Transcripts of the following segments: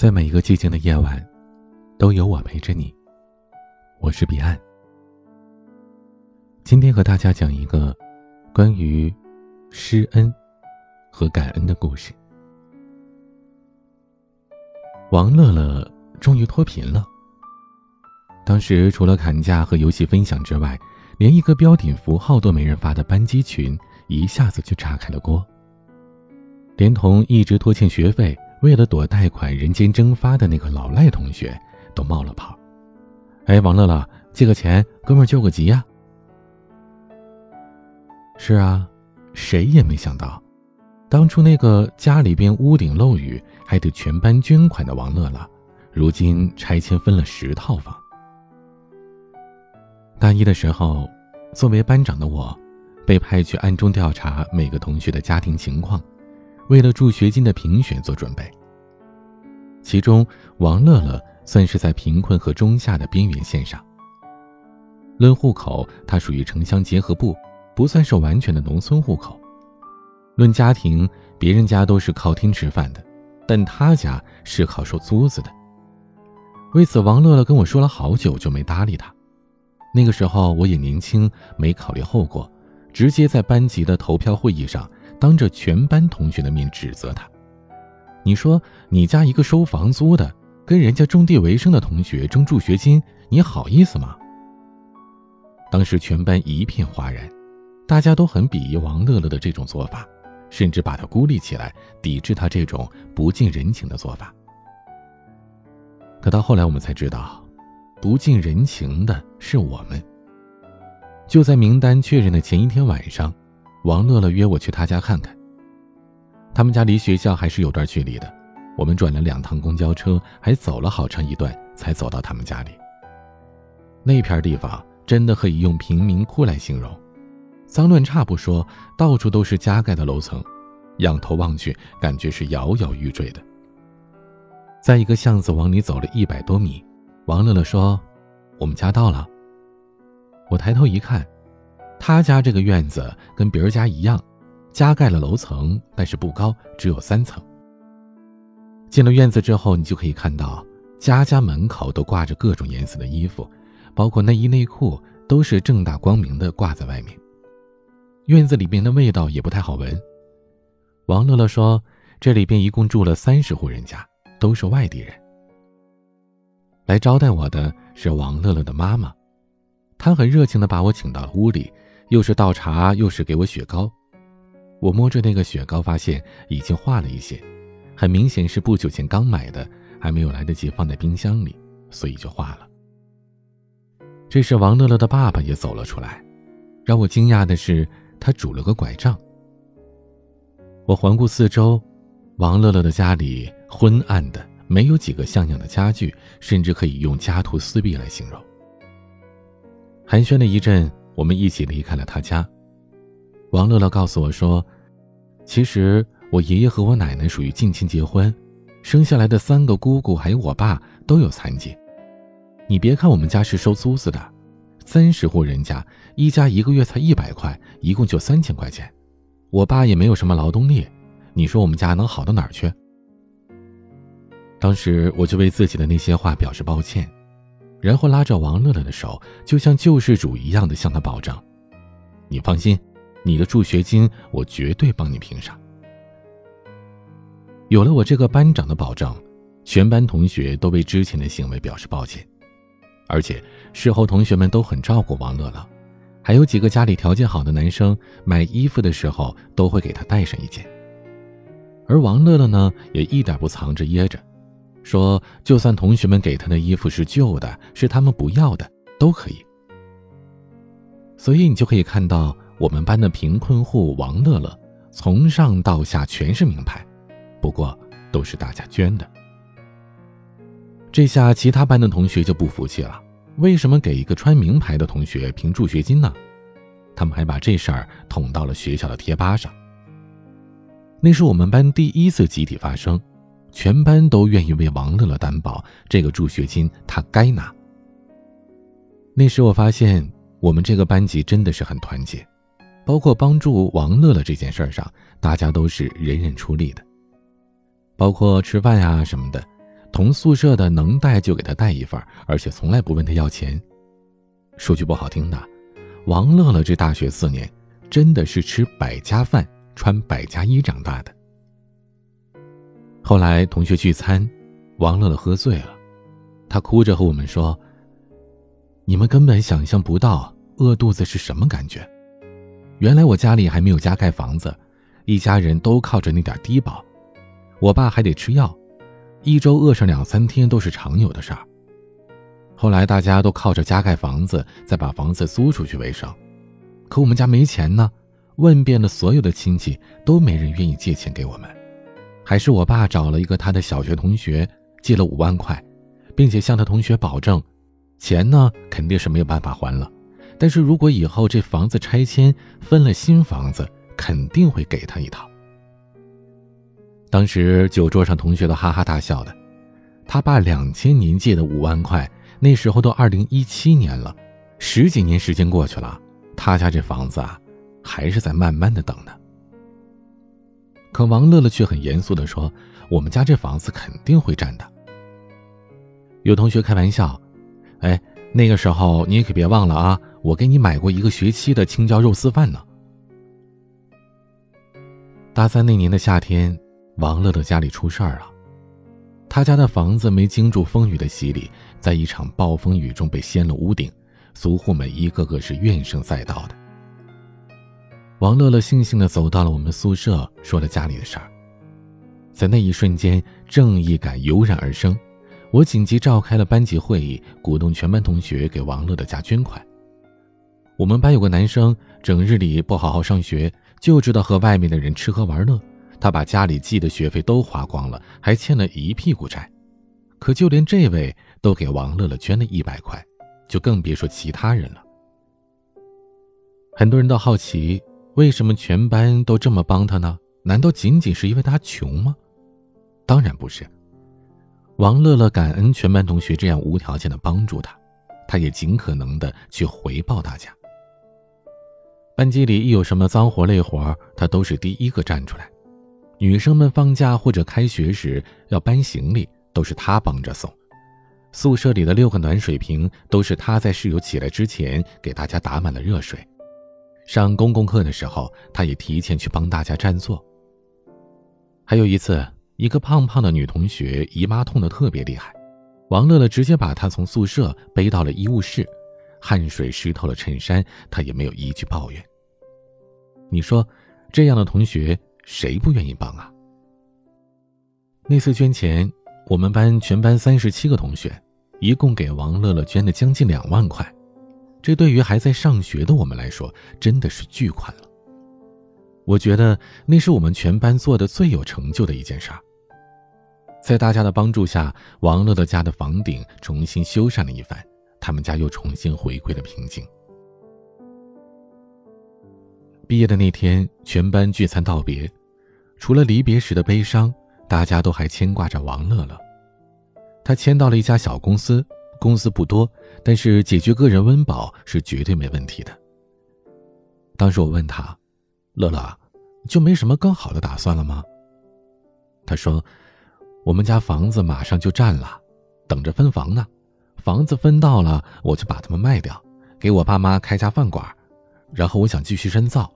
在每一个寂静的夜晚，都有我陪着你。我是彼岸。今天和大家讲一个关于施恩和感恩的故事。王乐乐终于脱贫了。当时除了砍价和游戏分享之外，连一个标点符号都没人发的班级群，一下子就炸开了锅。连同一直拖欠学费。为了躲贷款人间蒸发的那个老赖同学，都冒了泡。哎，王乐乐，借个钱，哥们救个急呀！是啊，谁也没想到，当初那个家里边屋顶漏雨还得全班捐款的王乐乐，如今拆迁分了十套房。大一的时候，作为班长的我，被派去暗中调查每个同学的家庭情况。为了助学金的评选做准备。其中，王乐乐算是在贫困和中下的边缘线上。论户口，他属于城乡结合部，不算是完全的农村户口。论家庭，别人家都是靠天吃饭的，但他家是靠收租子的。为此，王乐乐跟我说了好久，就没搭理他。那个时候我也年轻，没考虑后果，直接在班级的投票会议上。当着全班同学的面指责他，你说你家一个收房租的跟人家种地为生的同学争助学金，你好意思吗？当时全班一片哗然，大家都很鄙夷王乐乐的这种做法，甚至把他孤立起来，抵制他这种不近人情的做法。可到后来我们才知道，不近人情的是我们。就在名单确认的前一天晚上。王乐乐约我去他家看看。他们家离学校还是有段距离的，我们转了两趟公交车，还走了好长一段才走到他们家里。那片地方真的可以用贫民窟来形容，脏乱差不说，到处都是加盖的楼层，仰头望去，感觉是摇摇欲坠的。在一个巷子往里走了一百多米，王乐乐说：“我们家到了。”我抬头一看。他家这个院子跟别人家一样，加盖了楼层，但是不高，只有三层。进了院子之后，你就可以看到家家门口都挂着各种颜色的衣服，包括内衣内裤都是正大光明的挂在外面。院子里面的味道也不太好闻。王乐乐说，这里边一共住了三十户人家，都是外地人。来招待我的是王乐乐的妈妈，她很热情的把我请到了屋里。又是倒茶，又是给我雪糕。我摸着那个雪糕，发现已经化了一些，很明显是不久前刚买的，还没有来得及放在冰箱里，所以就化了。这时，王乐乐的爸爸也走了出来。让我惊讶的是，他拄了个拐杖。我环顾四周，王乐乐的家里昏暗的，没有几个像样的家具，甚至可以用家徒四壁来形容。寒暄了一阵。我们一起离开了他家。王乐乐告诉我说：“其实我爷爷和我奶奶属于近亲结婚，生下来的三个姑姑还有我爸都有残疾。你别看我们家是收租子的，三十户人家，一家一个月才一百块，一共就三千块钱。我爸也没有什么劳动力，你说我们家能好到哪儿去？”当时我就为自己的那些话表示抱歉。然后拉着王乐乐的手，就像救世主一样的向他保证：“你放心，你的助学金我绝对帮你评上。”有了我这个班长的保证，全班同学都为之前的行为表示抱歉，而且事后同学们都很照顾王乐乐，还有几个家里条件好的男生买衣服的时候都会给他带上一件。而王乐乐呢，也一点不藏着掖着。说，就算同学们给他的衣服是旧的，是他们不要的，都可以。所以你就可以看到，我们班的贫困户王乐乐，从上到下全是名牌，不过都是大家捐的。这下其他班的同学就不服气了，为什么给一个穿名牌的同学评助学金呢？他们还把这事儿捅到了学校的贴吧上。那是我们班第一次集体发声。全班都愿意为王乐乐担保，这个助学金他该拿。那时我发现，我们这个班级真的是很团结，包括帮助王乐乐这件事上，大家都是人人出力的。包括吃饭呀什么的，同宿舍的能带就给他带一份，而且从来不问他要钱。说句不好听的，王乐乐这大学四年，真的是吃百家饭、穿百家衣长大的。后来同学聚餐，王乐乐喝醉了，他哭着和我们说：“你们根本想象不到饿肚子是什么感觉。原来我家里还没有加盖房子，一家人都靠着那点低保，我爸还得吃药。”一周饿上两三天都是常有的事儿。后来大家都靠着加盖房子，再把房子租出去为生。可我们家没钱呢，问遍了所有的亲戚，都没人愿意借钱给我们。还是我爸找了一个他的小学同学借了五万块，并且向他同学保证，钱呢肯定是没有办法还了，但是如果以后这房子拆迁分了新房子，肯定会给他一套。当时酒桌上，同学都哈哈大笑的。他爸两千年借的五万块，那时候都二零一七年了，十几年时间过去了，他家这房子啊，还是在慢慢的等呢。可王乐乐却很严肃的说：“我们家这房子肯定会占的。”有同学开玩笑：“哎，那个时候你可别忘了啊，我给你买过一个学期的青椒肉丝饭呢。”大三那年的夏天。王乐乐家里出事儿了，他家的房子没经住风雨的洗礼，在一场暴风雨中被掀了屋顶，租户们一个个是怨声载道的。王乐乐悻悻地走到了我们宿舍，说了家里的事儿。在那一瞬间，正义感油然而生，我紧急召开了班级会议，鼓动全班同学给王乐乐家捐款。我们班有个男生，整日里不好好上学，就知道和外面的人吃喝玩乐。他把家里寄的学费都花光了，还欠了一屁股债，可就连这位都给王乐乐捐了一百块，就更别说其他人了。很多人都好奇，为什么全班都这么帮他呢？难道仅仅是因为他穷吗？当然不是。王乐乐感恩全班同学这样无条件的帮助他，他也尽可能的去回报大家。班级里一有什么脏活累活，他都是第一个站出来。女生们放假或者开学时要搬行李，都是他帮着送。宿舍里的六个暖水瓶都是他在室友起来之前给大家打满了热水。上公共课的时候，他也提前去帮大家占座。还有一次，一个胖胖的女同学姨妈痛得特别厉害，王乐乐直接把她从宿舍背到了医务室，汗水湿透了衬衫，她也没有一句抱怨。你说，这样的同学？谁不愿意帮啊？那次捐钱，我们班全班三十七个同学，一共给王乐乐捐了将近两万块，这对于还在上学的我们来说，真的是巨款了。我觉得那是我们全班做的最有成就的一件事儿。在大家的帮助下，王乐乐家的房顶重新修缮了一番，他们家又重新回归了平静。毕业的那天，全班聚餐道别。除了离别时的悲伤，大家都还牵挂着王乐乐。他签到了一家小公司，工资不多，但是解决个人温饱是绝对没问题的。当时我问他：“乐乐，就没什么更好的打算了吗？”他说：“我们家房子马上就占了，等着分房呢。房子分到了，我就把它们卖掉，给我爸妈开家饭馆，然后我想继续深造。”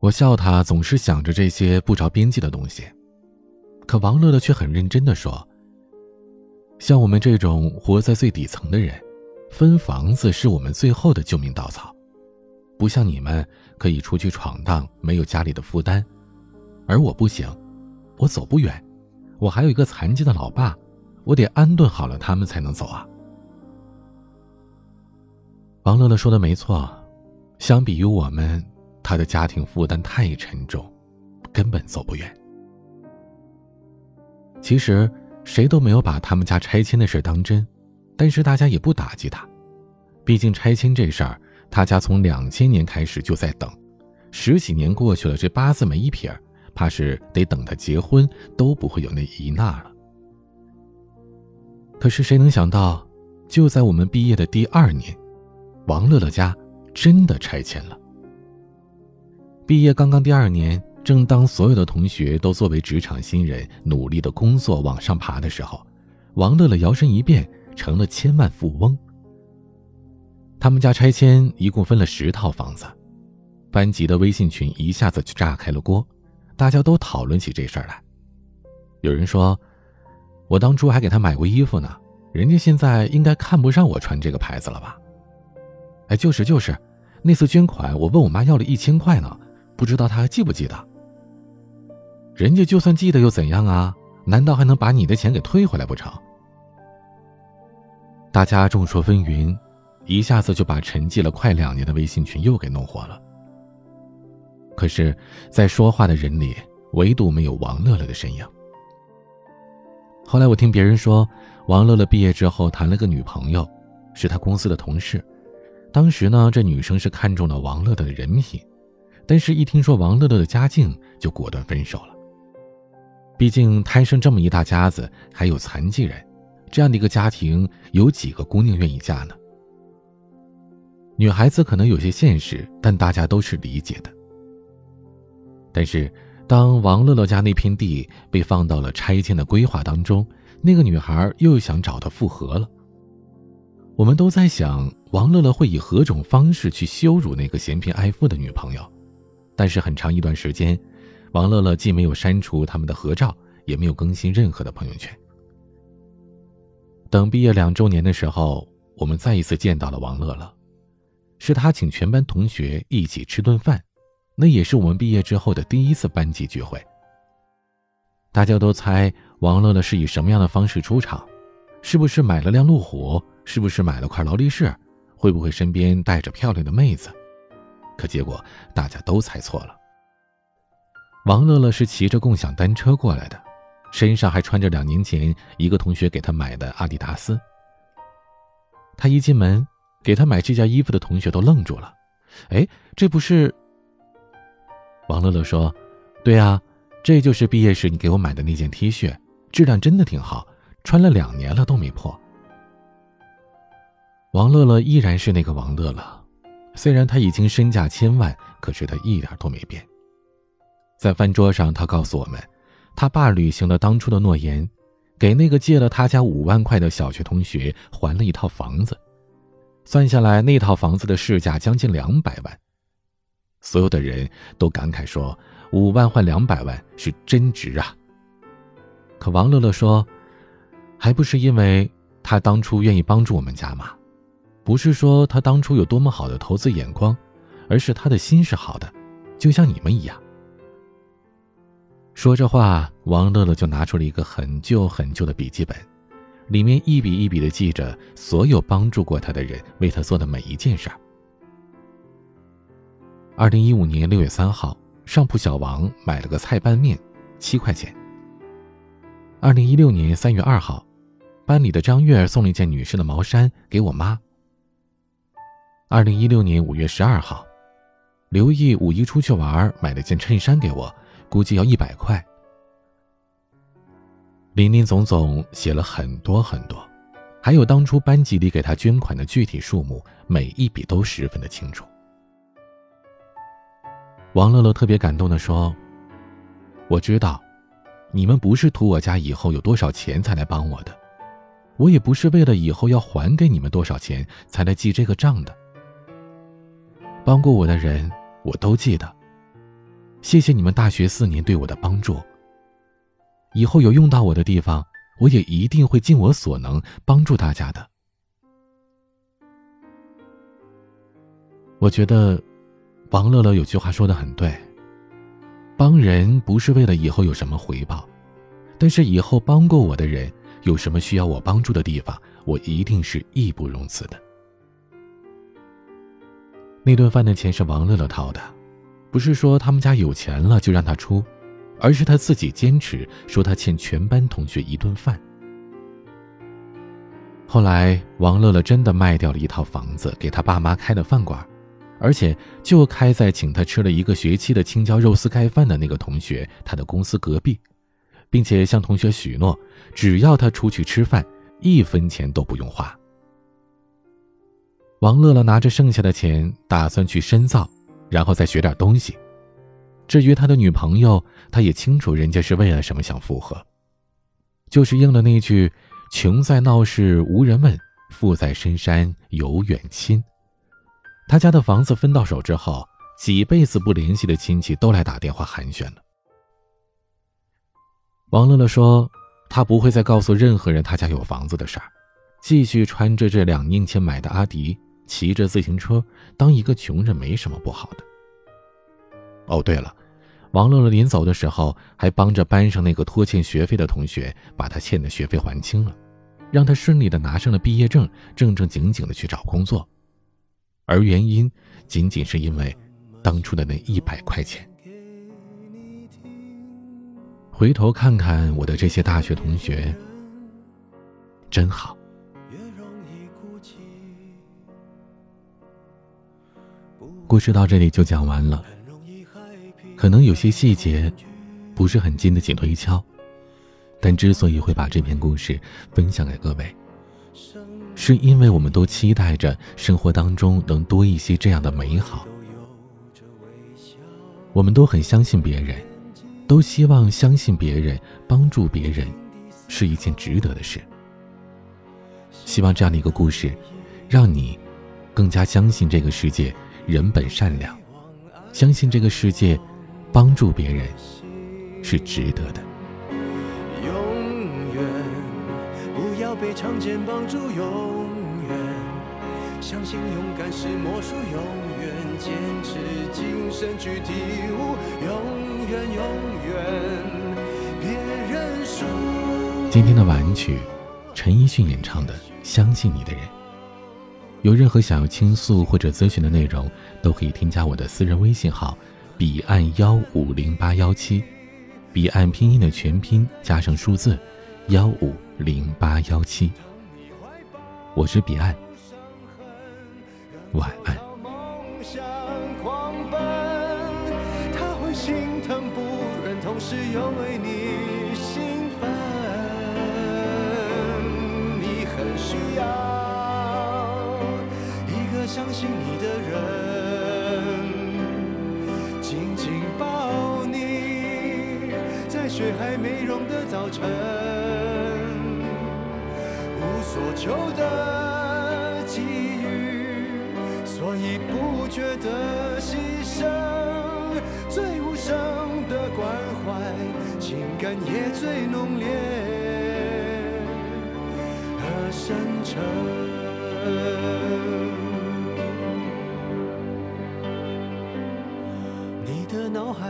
我笑他总是想着这些不着边际的东西，可王乐乐却很认真的说：“像我们这种活在最底层的人，分房子是我们最后的救命稻草。不像你们可以出去闯荡，没有家里的负担，而我不行，我走不远，我还有一个残疾的老爸，我得安顿好了他们才能走啊。”王乐乐说的没错，相比于我们。他的家庭负担太沉重，根本走不远。其实谁都没有把他们家拆迁的事当真，但是大家也不打击他，毕竟拆迁这事儿，他家从两千年开始就在等，十几年过去了，这八字没一撇，怕是得等他结婚都不会有那一捺了。可是谁能想到，就在我们毕业的第二年，王乐乐家真的拆迁了。毕业刚刚第二年，正当所有的同学都作为职场新人努力的工作往上爬的时候，王乐乐摇身一变成了千万富翁。他们家拆迁一共分了十套房子，班级的微信群一下子就炸开了锅，大家都讨论起这事儿来。有人说：“我当初还给他买过衣服呢，人家现在应该看不上我穿这个牌子了吧？”哎，就是就是，那次捐款我问我妈要了一千块呢，不知道她还记不记得？人家就算记得又怎样啊？难道还能把你的钱给退回来不成？大家众说纷纭。一下子就把沉寂了快两年的微信群又给弄火了。可是，在说话的人里，唯独没有王乐乐的身影。后来我听别人说，王乐乐毕业之后谈了个女朋友，是他公司的同事。当时呢，这女生是看中了王乐乐的人品，但是一听说王乐乐的家境，就果断分手了。毕竟摊上这么一大家子，还有残疾人，这样的一个家庭，有几个姑娘愿意嫁呢？女孩子可能有些现实，但大家都是理解的。但是，当王乐乐家那片地被放到了拆迁的规划当中，那个女孩又想找他复合了。我们都在想，王乐乐会以何种方式去羞辱那个嫌贫爱富的女朋友？但是很长一段时间，王乐乐既没有删除他们的合照，也没有更新任何的朋友圈。等毕业两周年的时候，我们再一次见到了王乐乐。是他请全班同学一起吃顿饭，那也是我们毕业之后的第一次班级聚会。大家都猜王乐乐是以什么样的方式出场，是不是买了辆路虎，是不是买了块劳力士，会不会身边带着漂亮的妹子？可结果大家都猜错了。王乐乐是骑着共享单车过来的，身上还穿着两年前一个同学给他买的阿迪达斯。他一进门。给他买这件衣服的同学都愣住了，哎，这不是？王乐乐说：“对啊，这就是毕业时你给我买的那件 T 恤，质量真的挺好，穿了两年了都没破。”王乐乐依然是那个王乐乐，虽然他已经身价千万，可是他一点都没变。在饭桌上，他告诉我们，他爸履行了当初的诺言，给那个借了他家五万块的小学同学还了一套房子。算下来，那套房子的市价将近两百万。所有的人都感慨说：“五万换两百万是真值啊！”可王乐乐说：“还不是因为他当初愿意帮助我们家吗？不是说他当初有多么好的投资眼光，而是他的心是好的，就像你们一样。”说这话，王乐乐就拿出了一个很旧很旧的笔记本。里面一笔一笔的记着所有帮助过他的人为他做的每一件事儿。二零一五年六月三号，上铺小王买了个菜拌面，七块钱。二零一六年三月二号，班里的张月送了一件女士的毛衫给我妈。二零一六年五月十二号，刘毅五一出去玩买了件衬衫给我，估计要一百块。林林总总写了很多很多，还有当初班级里给他捐款的具体数目，每一笔都十分的清楚。王乐乐特别感动的说：“我知道，你们不是图我家以后有多少钱才来帮我的，我也不是为了以后要还给你们多少钱才来记这个账的。帮过我的人，我都记得。谢谢你们大学四年对我的帮助。”以后有用到我的地方，我也一定会尽我所能帮助大家的。我觉得，王乐乐有句话说的很对：帮人不是为了以后有什么回报，但是以后帮过我的人有什么需要我帮助的地方，我一定是义不容辞的。那顿饭的钱是王乐乐掏的，不是说他们家有钱了就让他出。而是他自己坚持说他欠全班同学一顿饭。后来，王乐乐真的卖掉了一套房子，给他爸妈开了饭馆，而且就开在请他吃了一个学期的青椒肉丝盖饭的那个同学他的公司隔壁，并且向同学许诺，只要他出去吃饭，一分钱都不用花。王乐乐拿着剩下的钱，打算去深造，然后再学点东西。至于他的女朋友，他也清楚人家是为了什么想复合，就是应了那句“穷在闹市无人问，富在深山有远亲”。他家的房子分到手之后，几辈子不联系的亲戚都来打电话寒暄了。王乐乐说：“他不会再告诉任何人他家有房子的事儿，继续穿着这两年前买的阿迪，骑着自行车，当一个穷人没什么不好的。”哦，对了，王乐乐临走的时候还帮着班上那个拖欠学费的同学把他欠的学费还清了，让他顺利的拿上了毕业证，正正经经的去找工作。而原因仅仅是因为当初的那一百块钱。回头看看我的这些大学同学，真好。故事到这里就讲完了，可能有些细节不是很经得起推敲，但之所以会把这篇故事分享给各位。是因为我们都期待着生活当中能多一些这样的美好，我们都很相信别人，都希望相信别人，帮助别人是一件值得的事。希望这样的一个故事，让你更加相信这个世界人本善良，相信这个世界帮助别人是值得的。永远不要被常见帮助，永远相信勇敢是魔术，永远坚持精神去体悟，永远永远别认输。今天的晚曲，陈奕迅演唱的《相信你的人》。有任何想要倾诉或者咨询的内容，都可以添加我的私人微信号：彼岸幺五零八幺七，彼岸拼音的全拼加上数字幺五。零八幺七，我是彼岸，晚安。雪还没融的早晨。无所求的给予，所以不觉得牺牲。最无声的关怀，情感也最浓烈和深沉。你的脑海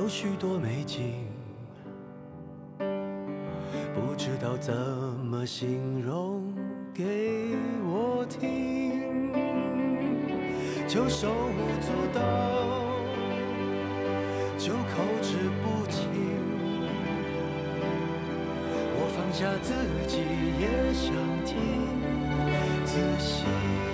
有许多美景。不知道怎么形容给我听，就手舞足蹈，就口齿不清。我放下自己也想听，仔细。